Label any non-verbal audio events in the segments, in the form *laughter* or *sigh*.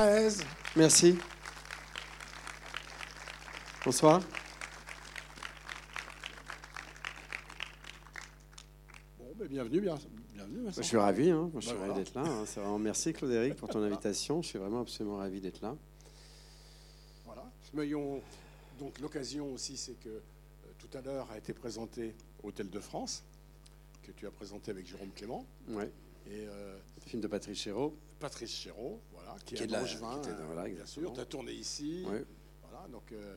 13. Merci. Bonsoir. Bon, ben, bienvenue, bien, bienvenue. Vincent. Je suis ravi, hein. Moi, je suis Ben ravi voilà. d'être là. hein. C'est vraiment merci Claude-Éric pour ton invitation. Je suis vraiment absolument ravi d'être là. Voilà. Nous ayons donc l'occasion aussi, c'est que euh, tout à l'heure a été présenté Hôtel de France, que tu as présenté avec Jérôme Clément Ouais. et euh, Film de Patrice Chéreau. Patrice Chéreau, voilà, qui, Qui est de la- Langevin, qui était- hein, voilà, bien exactement. sûr. Tu as tourné ici, voilà, donc euh,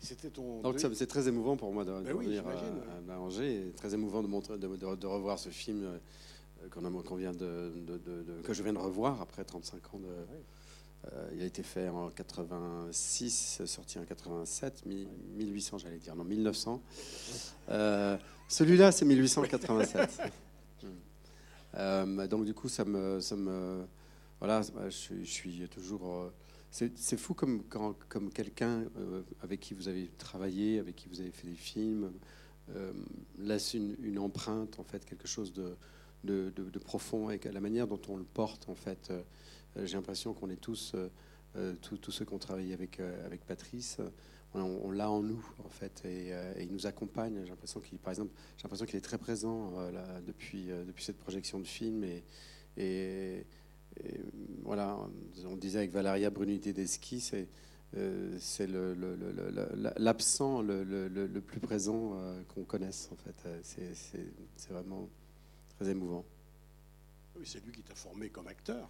c'était ton. Donc c'est très émouvant pour moi de, de Ben oui, à, à Angers. et Très émouvant de, montrer, de, de- revoir ce film euh, qu'on vient de, que je viens de revoir après 35 ans. De, euh, il a été fait en 86, sorti en 87, mi- 1800 j'allais dire, non 1900. Euh, Celui-là c'est 1887. *laughs* Mm. Euh, donc du coup ça me, ça me voilà, je, suis- je suis toujours euh, c'est fou comme, comme quelqu'un euh, avec qui vous avez travaillé, avec qui vous avez fait des films, euh, laisse une, empreinte, en fait, quelque chose de, de, profond, et la manière dont on le porte, en fait, euh, j'ai l'impression qu'on est tous, tous, ceux qui ont travaillé avec, avec Patrice, on, l'a en nous, en fait, et, il nous accompagne. J'ai l'impression qu'il, par exemple, j'ai l'impression qu'il est très présent depuis, depuis cette projection de film, et, et, voilà, on disait avec Valeria Bruni Tedeschi, c'est euh, l'absent le, le- plus présent euh, qu'on connaisse en fait. Euh, c'est vraiment très émouvant. Oui, c'est lui qui t'a formé comme acteur.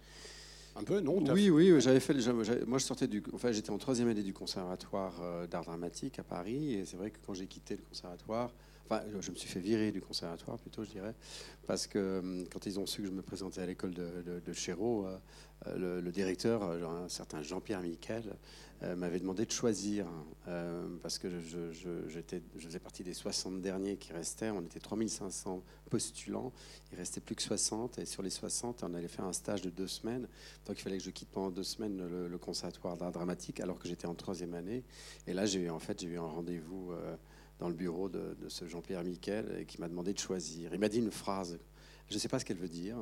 Un peu, non Oui, oui, j'avais fait. Moi, je sortais du. Enfin, j'étais en troisième année du conservatoire euh, d'art dramatique à Paris, et c'est vrai que quand j'ai quitté le conservatoire, enfin, je me suis fait virer du conservatoire plutôt, je dirais, parce que hum, quand ils ont su que je me présentais à l'école de, de, de Chéreau, euh, le, le directeur, euh, un certain Jean-Pierre Miquel, euh, m'avait demandé de choisir, hein, euh, parce que je, faisais partie des 60 derniers qui restaient. On était 3500 postulants, il restait plus que 60, et sur les 60, on allait faire un stage de deux semaines. Donc il fallait que je quitte pendant deux semaines le, conservatoire d'art dramatique alors que j'étais en troisième année. Et là, j'ai eu en fait eu un rendez-vous euh, dans le bureau de, de ce Jean-Pierre Miquel qui m'a demandé de choisir. Il m'a dit une phrase, je ne sais pas ce qu'elle veut dire,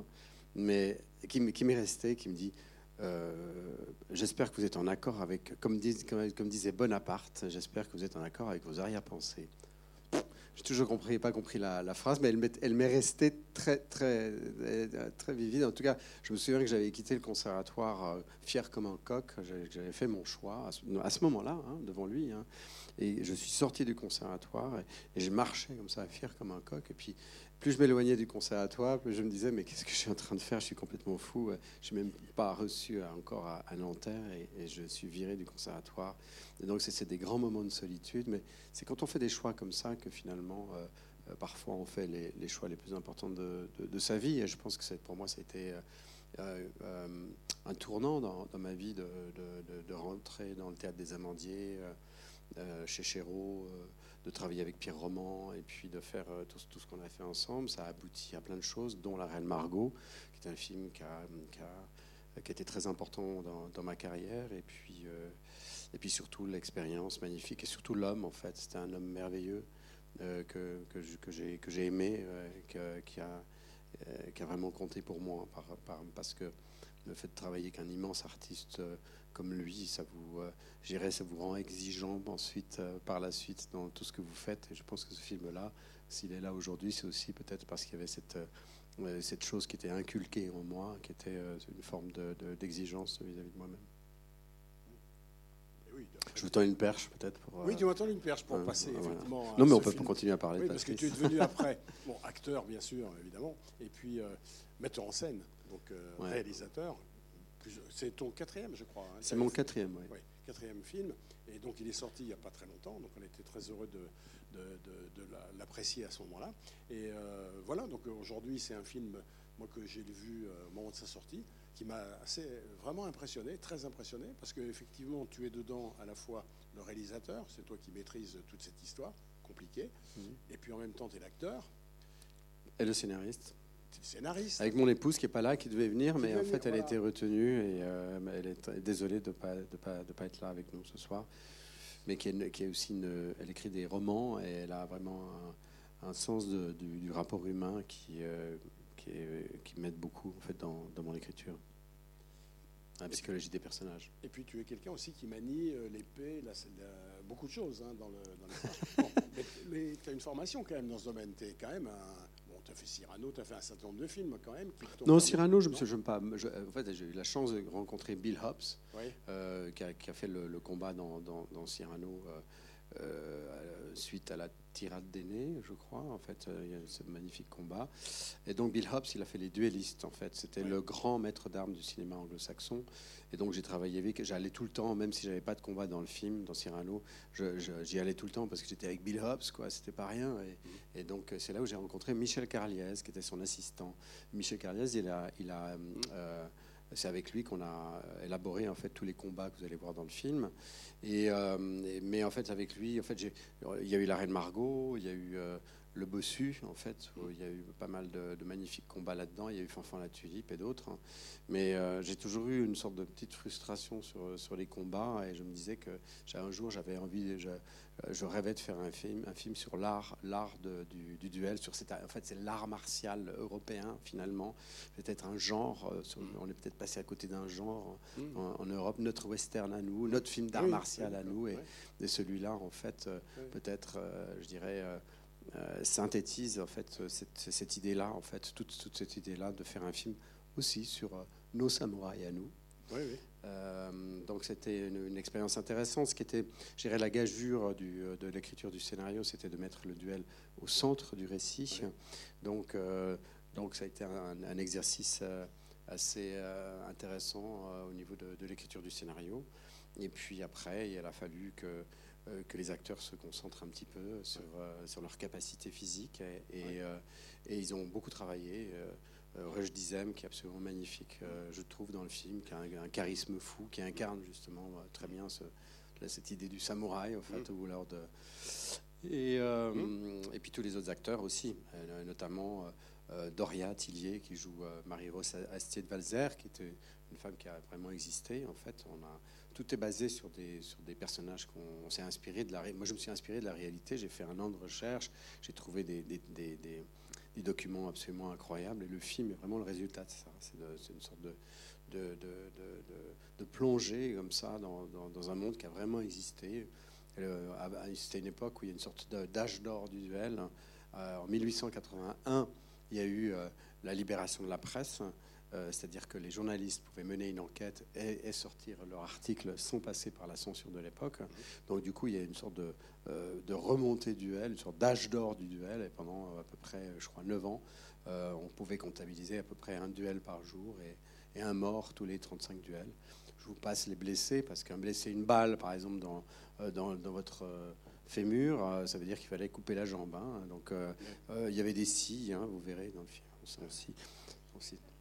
mais qui, m'est restée, qui me dit. euh, j'espère que vous êtes en accord avec, comme, dis- comme- comme disait Bonaparte, j'espère que vous êtes en accord avec vos arrière-pensées. J'ai toujours compris, pas compris la, phrase, mais elle m'est, restée très, très, euh, très vivide. En tout cas, je me souviens que j'avais quitté le conservatoire euh, fier comme un coq. J'avais, fait mon choix à ce, à ce moment-là, hein, devant lui. hein. et je suis sorti du conservatoire et, et je marchais comme ça, fier comme un coq. Et puis, plus je m'éloignais du conservatoire, plus je me disais, mais qu'est-ce que je suis en train de faire? Je suis complètement fou. Je n'ai même pas reçu encore à, Nanterre et, je suis viré du conservatoire. Donc, c'est, des grands moments de solitude, mais c'est quand on fait des choix comme ça que finalement, euh, euh, parfois, on fait les, choix les plus importants de, sa vie. Et je pense que pour moi, été euh, euh, euh, un tournant dans, ma vie de, de- rentrer dans le théâtre des Amandiers, chez Chéreau, de travailler avec Pierre Roman et puis de faire euh, tout, ce- qu'on a fait ensemble. Ça a abouti à plein de choses, dont La Reine Margot, qui est un film qui a, qui a- qui a été très important dans, dans ma carrière. Et puis, euh, et puis surtout l'expérience magnifique et surtout l'homme, en fait. C'était un homme merveilleux euh, que, que, j'ai, aimé, qui, a, qui a vraiment compté pour moi, par, par- parce que le fait de travailler avec un immense artiste euh, comme lui, ça vous, euh, ça vous rend exigeant ensuite, euh, par la suite, dans tout ce que vous faites. Et je pense que ce film-là, s'il est là aujourd'hui, c'est aussi peut-être parce qu'il y avait cette, cette chose qui était inculquée en moi, qui était une forme de- de- d'exigence vis-à-vis de moi-même. Je vous tends une perche peut-être pour. oui, euh, tu m'attends une perche pour euh, passer voilà. effectivement. à Non, mais on peut film. continuer à parler Oui, parce que tu es devenu *laughs* après, bon, acteur bien sûr, évidemment, et puis euh, metteur en scène, donc euh, Ouais. réalisateur. C'est ton quatrième, je crois. hein. C'est mon quatrième, oui. Oui, quatrième film. Et donc, il est sorti il n'y a pas très longtemps. Donc, on était très heureux de, de, de- de la- l'apprécier à ce moment-là. Et euh, voilà, donc aujourd'hui, c'est un film, moi, que j'ai vu euh, au moment de sa sortie, qui m'a assez, vraiment impressionné, très impressionné, parce qu'effectivement, tu es dedans à la fois le réalisateur, c'est toi qui maîtrises toute cette histoire compliquée, Mhm. et puis en même temps, tu es l'acteur, Et le scénariste. tu es le scénariste. Avec mon épouse qui est pas là, qui devait venir, Qui mais en fait, venir, elle a été retenue et euh, elle est désolée de pas de pas de pas être là avec nous ce soir. Mais qui est, qui est aussi une, elle écrit des romans et elle a vraiment un, un sens de- du, du rapport humain qui euh, qui, qui m'aide beaucoup en fait dans, dans mon écriture. la psychologie des personnages. Et puis tu es quelqu'un aussi qui manie euh, l'épée, la- la- beaucoup de choses hein, dans le dans *laughs* Bon, mais tu as une formation quand même dans ce domaine. Tu quand même un. Bon, tu as fait Cyrano, tu as fait un certain nombre de films quand même. Non, Cyrano, je me Non suis j'aime pas. je- en fait, j'ai eu la chance de rencontrer Bill Hobbs, Oui. euh, qui, a, qui a fait le, le combat dans, dans- dans Cyrano euh, suite à la tirade d'aînés, je crois. En fait, euh, il y a ce magnifique combat. Et donc, Bill Hobbs, il a fait les duellistes. En fait, c'était Ouais. le grand maître d'armes du cinéma anglo-saxon. Et donc, j'ai travaillé avec. J'allais tout le temps, même si j'avais pas de combat dans le film, dans Cyrano, j'y allais tout le temps parce que j'étais avec Bill Hobbs, quoi. C'était pas rien. Et, et donc, c'est là où j'ai rencontré Michel Carliez, qui était son assistant. Michel Carliez, il a, il a euh, c'est avec lui qu'on a élaboré en fait tous les combats que vous allez voir dans le film. Et, euh, mais en fait, avec lui, en fait, il y a eu la Reine Margot, il y a eu euh, le Bossu, en fait, où il y a eu pas mal de, de magnifiques combats là-dedans. Il y a eu Fanfan la Tulipe et d'autres. hein. Mais euh, j'ai toujours eu une sorte de petite frustration sur, sur les combats et je me disais que un jour j'avais envie, je, je rêvais de faire un film, un film sur l'art, l'art du, du duel. Sur cet, en fait, c'est l'art martial européen finalement, peut-être un genre. euh, sur- on est peut-être passé à côté d'un genre Mmh. en, en Europe, notre western à nous, notre film d'art Oui, martial oui, à nous, et, ouais. et celui-là, en fait, euh, Oui. peut-être, euh, je dirais, euh, euh, synthétise en fait euh, cette, cette idée-là, en fait, toute, toute cette idée-là de faire un film aussi sur euh, nos samouraïs à nous. Oui, oui. Euh, donc c'était une, une expérience intéressante. Ce qui était, je dirais, la gageure du, de l'écriture du scénario, c'était de mettre le duel au centre du récit. Donc, euh, donc ça a été un, un exercice euh, assez euh, intéressant euh, au niveau de, de l'écriture du scénario. Et puis après, il a fallu que, euh, que les acteurs se concentrent un petit peu sur, euh, sur leur capacité physique. Et, et, Ouais. euh, et ils ont beaucoup travaillé. Euh, euh, Rush Dizem, qui est absolument magnifique, euh, je trouve, dans le film, qui a un, un charisme fou, qui incarne justement euh, très bien ce- cette idée du samouraï, en fait, ou alors de... Et, euh, et puis tous les autres acteurs aussi, euh, notamment euh, euh, Doria Tillier, qui joue euh, Marie-Rose Astier de Valzer, qui était une femme qui a vraiment existé. En fait, on a, tout est basé sur des, sur des personnages qu'on s'est inspiré de la. Moi, je me suis inspiré de la réalité. J'ai fait un an de recherche. J'ai trouvé des, des- des- des- documents absolument incroyables. Et le film est vraiment le résultat de ça. C'est une sorte de, de, de, de- plongée comme ça dans, dans- dans un monde qui a vraiment existé. C'était une époque où il y a une sorte d'âge d'or du duel. Euh, en 1881, il y a eu euh, la libération de la presse. Euh, c'est-à-dire que les journalistes pouvaient mener une enquête et, et sortir leur article sans passer par la censure de l'époque. Donc du coup, il y a une sorte de, euh, de remontée du duel, une sorte d'âge d'or du duel. Et pendant euh, à peu près, je crois, 9 ans, on pouvait comptabiliser à peu près un duel par jour et, et un mort tous les 35 duels. Je vous passe les blessés, parce qu'un blessé, une balle, par exemple, dans, dans, dans votre fémur, ça veut dire qu'il fallait couper la jambe. hein. Donc euh, euh, il y avait des scies, hein, vous verrez dans le film. Aussi.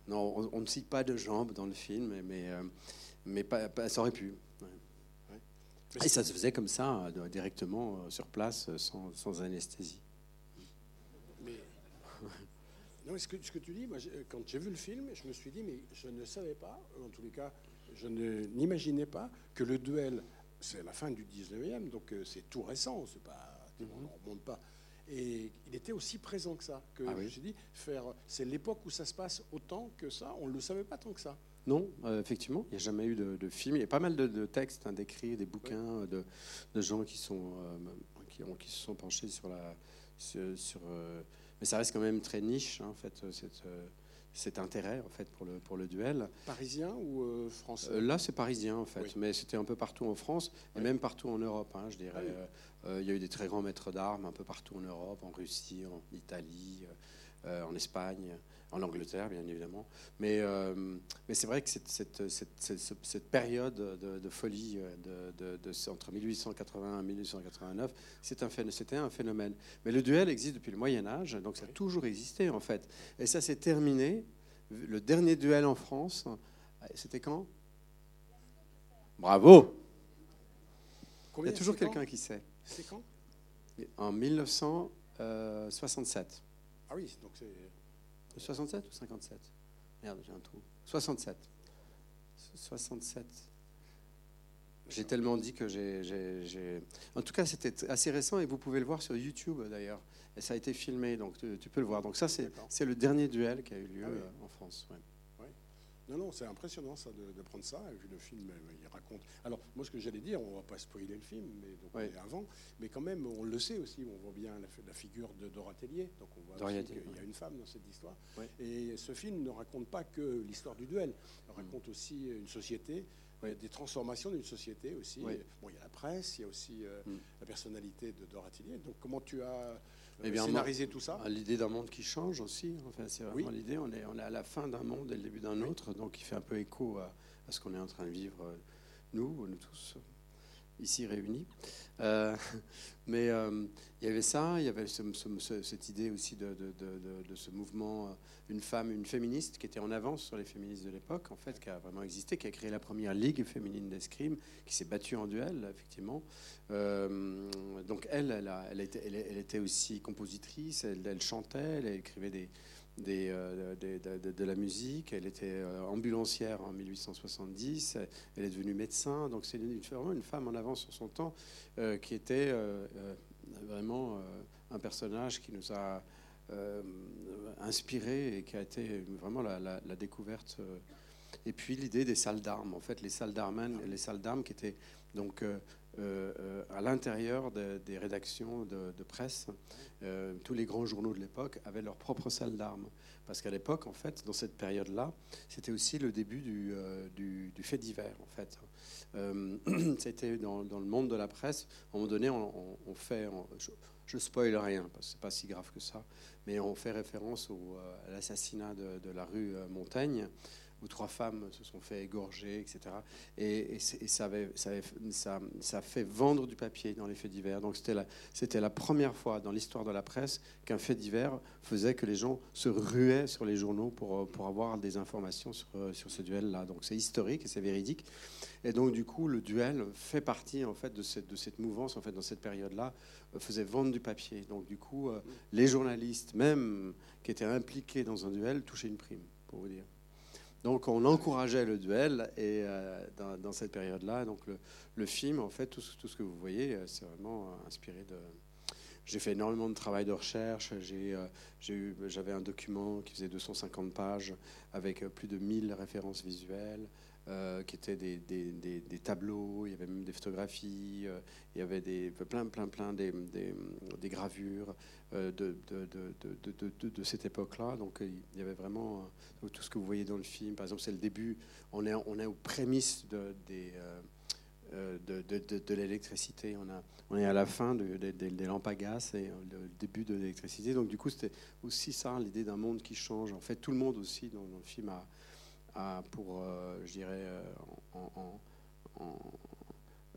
Non, on, on ne cite pas de jambes dans le film, mais, mais, euh, pas, pas- ça aurait pu. ouais. Et ça se faisait comme ça, euh, directement euh, sur place, sans, sans anesthésie. Mais *laughs* non, ce que, ce que tu dis, moi, quand j'ai vu le film, je me suis dit, mais je ne savais pas, en tous les cas, je n'imaginais pas que le duel, c'est la fin du 19e, donc c'est tout récent, c'est pas, on ne remonte pas. Et il était aussi présent que ça. Que Ah je oui. suis dit, faire, c'est l'époque où ça se passe autant que ça, on ne le savait pas tant que ça. Non, euh, effectivement, il n'y a jamais eu de, de film. Il y a pas mal de, de textes, hein, d'écrits, des bouquins de, de gens qui, sont, euh, qui, ont- qui se sont penchés sur la. Sur, sur, euh, mais ça reste quand même très niche, hein, en fait, euh, cette, euh, cet intérêt en fait, pour, le, pour le duel. Parisien ou euh, français? Euh, là, c'est parisien, en fait, Oui. mais c'était un peu partout en France et même partout en Europe, hein, je dirais. Ah oui. Euh, il y a eu des très grands maîtres d'armes un peu partout en Europe, en Russie, en Italie, en Espagne, en Angleterre, bien évidemment. Mais, euh, mais c'est vrai que cette, cette, cette, période de, de folie euh, de, de- entre 1881 et 1889, c'est un c'était un phénomène. Mais le duel existe depuis le Moyen Âge, donc ça a toujours existé, en fait. Et ça s'est terminé. Le dernier duel en France, c'était quand? Bravo Il y a toujours quelqu'un qui sait. C'est quand? En 1967. Ah oui, donc c'est. 67 ou 57 Merde, j'ai un trou. 67. 67. J'ai tellement dit que j'ai, En tout cas, c'était assez récent et vous pouvez le voir sur YouTube d'ailleurs. Et ça a été filmé, donc tu, tu peux le voir. Donc ça, c'est, le dernier duel qui a eu lieu Ah oui. euh, en France. ouais. Non, non, c'est impressionnant ça de, prendre ça. Et puis le film, il raconte. Alors, moi, ce que j'allais dire, on va pas spoiler le film, mais donc avant, mais quand même, on le sait aussi. On voit bien la, figure de Dora Tellier. Donc, on voit qu'il y a une femme dans cette histoire. Et ce film ne raconte pas que l'histoire du duel. Il raconte aussi une société des transformations d'une société aussi. Bon, il y a la presse, il y a aussi euh, mm. la personnalité de Dora Tillier. Donc, comment tu as eh scénarisé tout ça L'idée d'un monde qui change aussi. Enfin, c'est vraiment l'idée. On est, on est à la fin d'un monde et le début d'un autre, donc il fait un peu écho à, à ce qu'on est en train de vivre, euh, nous, nous tous ici réunis. Euh, *laughs* mais euh, il y avait ça, il y avait cette idée aussi de, ce mouvement, euh, une femme, une féministe qui était en avance sur les féministes de l'époque, en fait, qui a vraiment existé, qui a créé la première ligue féminine d'escrime, qui s'est battue en duel, effectivement. donc elle, elle, était, aussi compositrice, elle chantait, elle écrivait des, euh, de, la musique. Elle était euh, ambulancière en 1870. Elle est devenue médecin. Donc c'est vraiment une femme en avance sur son temps euh, qui était vraiment un personnage qui nous a inspiré et qui a été vraiment la, découverte. et puis l'idée des salles d'armes. En fait, les salles d'armes, les salles d'armes qui étaient donc à l'intérieur des rédactions de, presse. Euh, tous les grands journaux de l'époque avaient leur propre salle d'armes. Parce qu'à l'époque, en fait, dans cette période-là, c'était aussi le début du, fait divers, en fait. *clears throat* C'était dans, dans, le monde de la presse. À un moment donné, on, fait... je, je spoil rien, parce que c'est pas si grave que ça, mais on fait référence à l'assassinat de, la rue Montaigne, où trois femmes se sont fait égorger, etc. Et, ça, avait, fait vendre du papier dans les faits divers. Donc c'était la, première fois dans l'histoire de la presse qu'un fait divers faisait que les gens se ruaient sur les journaux pour, avoir des informations sur, sur ce duel-là. Donc c'est historique et c'est véridique. Et donc du coup, le duel fait partie en fait de cette, de cette mouvance en fait dans cette période-là faisait vendre du papier. Donc du coup, euh, les journalistes, même qui étaient impliqués dans un duel, touchaient une prime, pour vous dire. Donc on encourageait le duel et euh, dans, cette période-là, donc le, film, en fait, tout, ce que vous voyez, euh, c'est vraiment euh, inspiré de. J'ai fait énormément de travail de recherche. J'avais un document qui faisait 250 pages avec plus de 1000 références visuelles. Euh, qui étaient des, des, des, tableaux, il y avait même des photographies, euh, il y avait des, plein, plein, plein des, gravures euh, de, de, de, de, cette époque-là. Donc il y avait vraiment tout ce que vous voyez dans le film. Par exemple, c'est le début, on est, on est aux prémices de, des, de, l'électricité. On, a, on est à la fin des lampes à gaz et le début de l'électricité. Donc du coup, c'était aussi ça, l'idée d'un monde qui change. En fait, tout le monde aussi dans le film a pour, euh, je dirais, euh,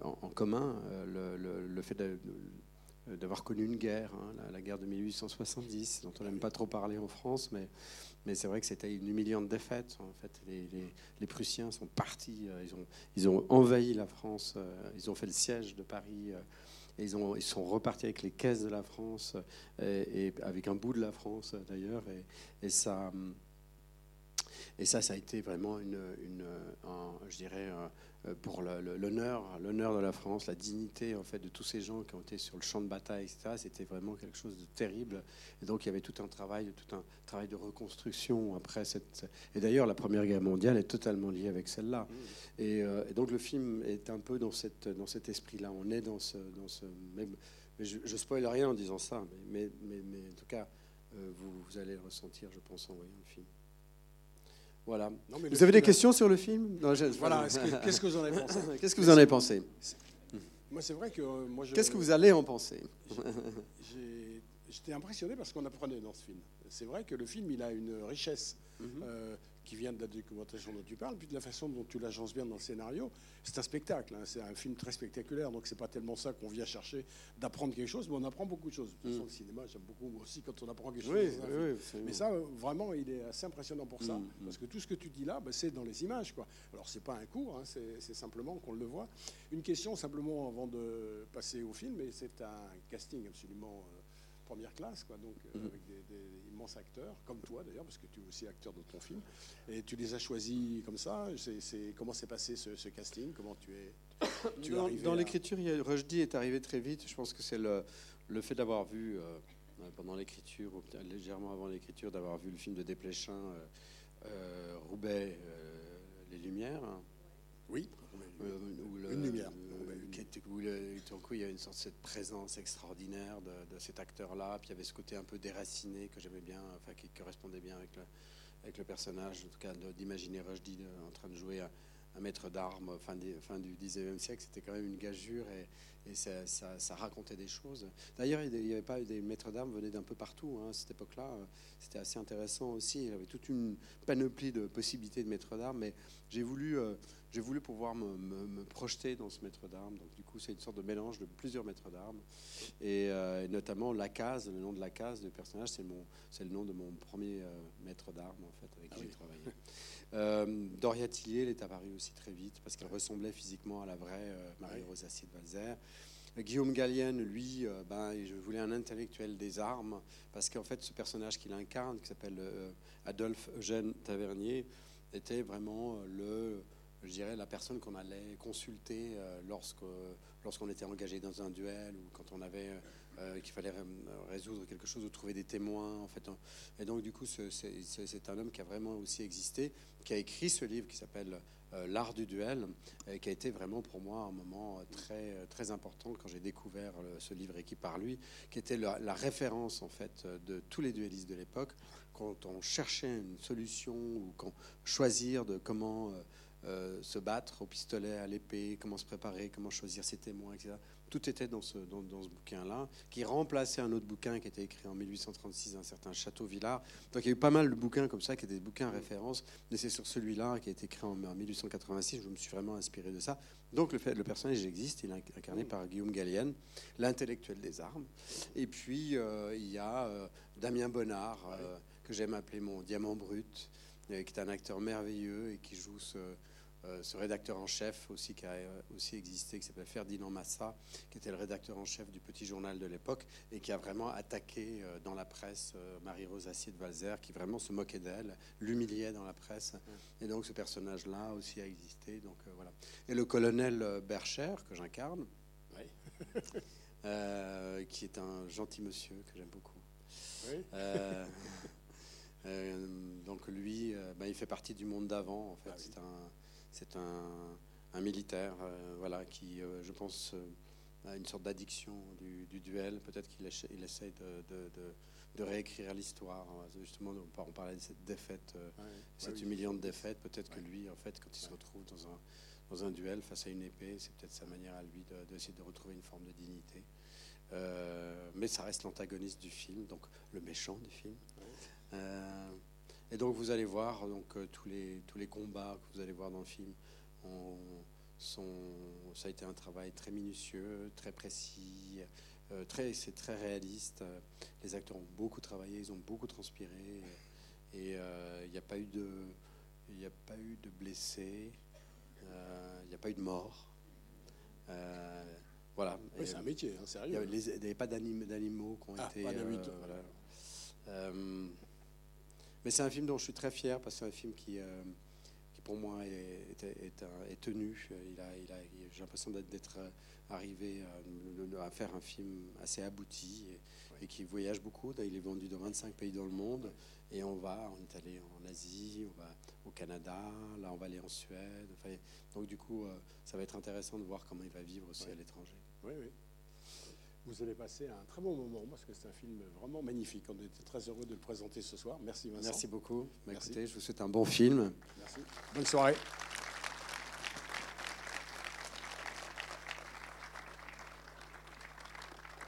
en, commun euh, le, fait d'avoir connu une guerre, hein, la, guerre de 1870, dont on n'aime pas trop parler en France, mais, c'est vrai que c'était une humiliante défaite. En fait, les, Prussiens sont partis, ils ont, envahi la France, ils ont fait le siège de Paris. Et ils, ont, ils sont repartis avec les caisses de la France et, avec un bout de la France d'ailleurs. Et, et, ça, et ça, ça a été vraiment une, une je dirais, euh, pour l'honneur, l'honneur de la France, la dignité en fait de tous ces gens qui ont été sur le champ de bataille, etc. C'était vraiment quelque chose de terrible. Et donc il y avait tout un travail, tout un travail de reconstruction après cette. Et d'ailleurs, la Première Guerre mondiale est totalement liée avec celle-là. Mmh. Euh, et, donc le film est un peu dans cette dans cet esprit-là. On est dans ce dans ce même. Mais je, je spoil rien en disant ça, mais mais, mais, en tout cas, euh, vous, vous allez le ressentir, je pense, en voyant le film. Voilà. vous avez des questions sur le film? Voilà, qu'est-ce que vous en avez pensé? *laughs* Qu'est-ce que vous en avez pensé? Moi, c'est vrai que euh, moi, Qu'est-ce que vous allez en penser? J'étais impressionné parce qu'on apprenait dans ce film. C'est vrai que le film, il a une richesse. Mhm. Euh, qui vient de la documentation dont tu parles, puis de la façon dont tu l'agences bien dans le scénario. C'est un spectacle, hein. c'est un film très spectaculaire, donc c'est pas tellement ça qu'on vient chercher d'apprendre quelque chose, mais on apprend beaucoup de choses. De toute façon, mm. le cinéma, j'aime beaucoup aussi quand on apprend quelque chose. mais ça, vraiment, il est assez impressionnant pour ça, mm, mm. parce que tout ce que tu dis là, bah, c'est dans les images. Quoi. Alors, c'est pas un cours, hein, c'est simplement qu'on le voit. Une question simplement avant de passer au film, et c'est un casting absolument. Euh, première classe, quoi, donc euh, mhm. avec des, immenses acteurs, comme toi d'ailleurs, parce que tu es aussi acteur de ton film. Et tu les as choisis comme ça. C'est, comment s'est passé ce, casting? Comment tu es, tu Dans, dans l'écriture, Rushdie est arrivé très vite. Je pense que c'est le, le fait d'avoir vu, euh, pendant l'écriture, ou légèrement avant l'écriture, d'avoir vu le film de Desplechin, euh, Roubaix les lumières. Oui. Euh, où le- Une lumière. Il y a une sorte de cette présence extraordinaire de, cet acteur-là. Puis il y avait ce côté un peu déraciné que j'aimais bien, enfin qui correspondait bien avec le, personnage, en tout cas d'imaginer Rushdie en train de jouer un, maître d'armes fin, du 19e siècle. C'était quand même une gageure et, ça, racontait des choses. D'ailleurs, il n'y avait pas des maîtres d'armes venaient d'un peu partout hein, à cette époque-là. C'était assez intéressant aussi. Il y avait toute une panoplie de possibilités de maîtres d'armes, mais j'ai voulu, euh, j'ai voulu pouvoir me, me- me projeter dans ce maître d'armes. Donc, du coup, c'est une sorte de mélange de plusieurs maîtres d'armes. Et, euh, et notamment la case, le nom de la case du personnage, c'est, mon, c'est le nom de mon premier euh, maître d'armes, en fait, avec qui Ah j'ai oui. travaillé. *laughs* Euh, Doria Tillier, elle est apparue aussi très vite parce qu'elle ressemblait physiquement à la vraie euh, Marie-Rose Assier de Valzer. Guillaume Gallienne, lui, ben, je voulais un intellectuel des armes parce qu'en fait, ce personnage qu'il incarne, qui s'appelle Adolphe Eugène Tavernier, était vraiment le, je dirais, la personne qu'on allait consulter euh, lorsque, lorsqu'on était engagé dans un duel ou quand on avait euh, qu'il fallait ré- résoudre quelque chose ou trouver des témoins. En fait, et donc du coup, ce- c'est, un homme qui a vraiment aussi existé, qui a écrit ce livre qui s'appelle euh, L'art du duel, et qui a été vraiment pour moi un moment euh, très euh, très important quand j'ai découvert ce livre écrit par lui, qui était la, référence en fait euh, de tous les duellistes de l'époque quand on cherchait une solution ou quand choisir de comment euh, euh, se battre au pistolet, à l'épée, comment se préparer, comment choisir ses témoins, etc. Tout était dans ce, dans, dans ce bouquin-là, qui remplaçait un autre bouquin qui était écrit en 1836 d'un certain Château Villard. Donc il y a eu pas mal de bouquins comme ça, qui étaient des bouquins références, mais c'est sur celui-là qui a été écrit en, en 1886, je me suis vraiment inspiré de ça. Donc le, fait, le personnage existe, il est incarné par Guillaume Gallienne, l'intellectuel des armes. Et puis euh, il y a euh, Damien Bonnard, que j'aime appeler mon diamant brut, qui est un acteur merveilleux et qui joue ce, ce rédacteur en chef aussi qui a euh, aussi existé, qui s'appelle Ferdinand Massa, qui était le rédacteur en chef du Petit Journal de l'époque et qui a vraiment attaqué euh, dans la presse euh, Marie-Rose Assier de Valzer, qui vraiment se moquait d'elle, l'humiliait dans la presse. Et donc ce personnage-là aussi a existé. Donc euh, voilà. Et le colonel euh, Bercher que j'incarne, *laughs* euh, qui est un gentil monsieur que j'aime beaucoup. Oui. Euh, *laughs* euh, donc lui, euh, ben, il fait partie du monde d'avant. En fait, Ah oui. c'est un, c'est un, un militaire, euh, voilà, qui, euh, je pense, euh, a une sorte d'addiction du, du duel. Peut-être qu'il essa- il essaye de, de- de- de réécrire l'histoire. Justement, on par- on parlait de cette défaite, Ouais. cette Ouais, oui. humiliante défaite. Peut-être que lui, en fait, quand il se retrouve dans un dans un duel face à une épée, c'est peut-être sa manière à lui de- d'essayer de, retrouver une forme de dignité. Euh, mais ça reste l'antagoniste du film, donc le méchant du film. Euh, et donc vous allez voir donc euh, tous les tous les combats que vous allez voir dans le film ont- sont ça a été un travail très minutieux, très précis, euh, très c'est très réaliste. Les acteurs ont beaucoup travaillé, ils ont beaucoup transpiré et euh, il n'y a pas eu de il n'y a pas eu de blessés, euh, il n'y a pas eu de morts. Voilà. Oui, c'est un métier, hein, sérieux. il n'y avait pas d'anim- d'animaux qui ont Ah, été. pas voilà. Euh, mais c'est un film dont je suis très fier parce que c'est un film qui, euh, qui pour moi, est, est- est un- est tenu. Il a, il a, il- J'ai l'impression d'être- euh, arrivé à, à faire un film assez abouti et, et qui voyage beaucoup. Il est vendu dans 25 pays dans le monde. Et on va, on est allé en Asie, on va au Canada, là on va aller en Suède. Enfin, donc du coup, euh, ça va être intéressant de voir comment il va vivre aussi Ouais. à l'étranger. Oui, oui. Vous allez passer un très bon moment parce que c'est un film vraiment magnifique. On était très heureux de le présenter ce soir. Merci Vincent. Merci beaucoup. Bah, Merci. écoutez, je vous souhaite un bon film. Merci. Bonne soirée.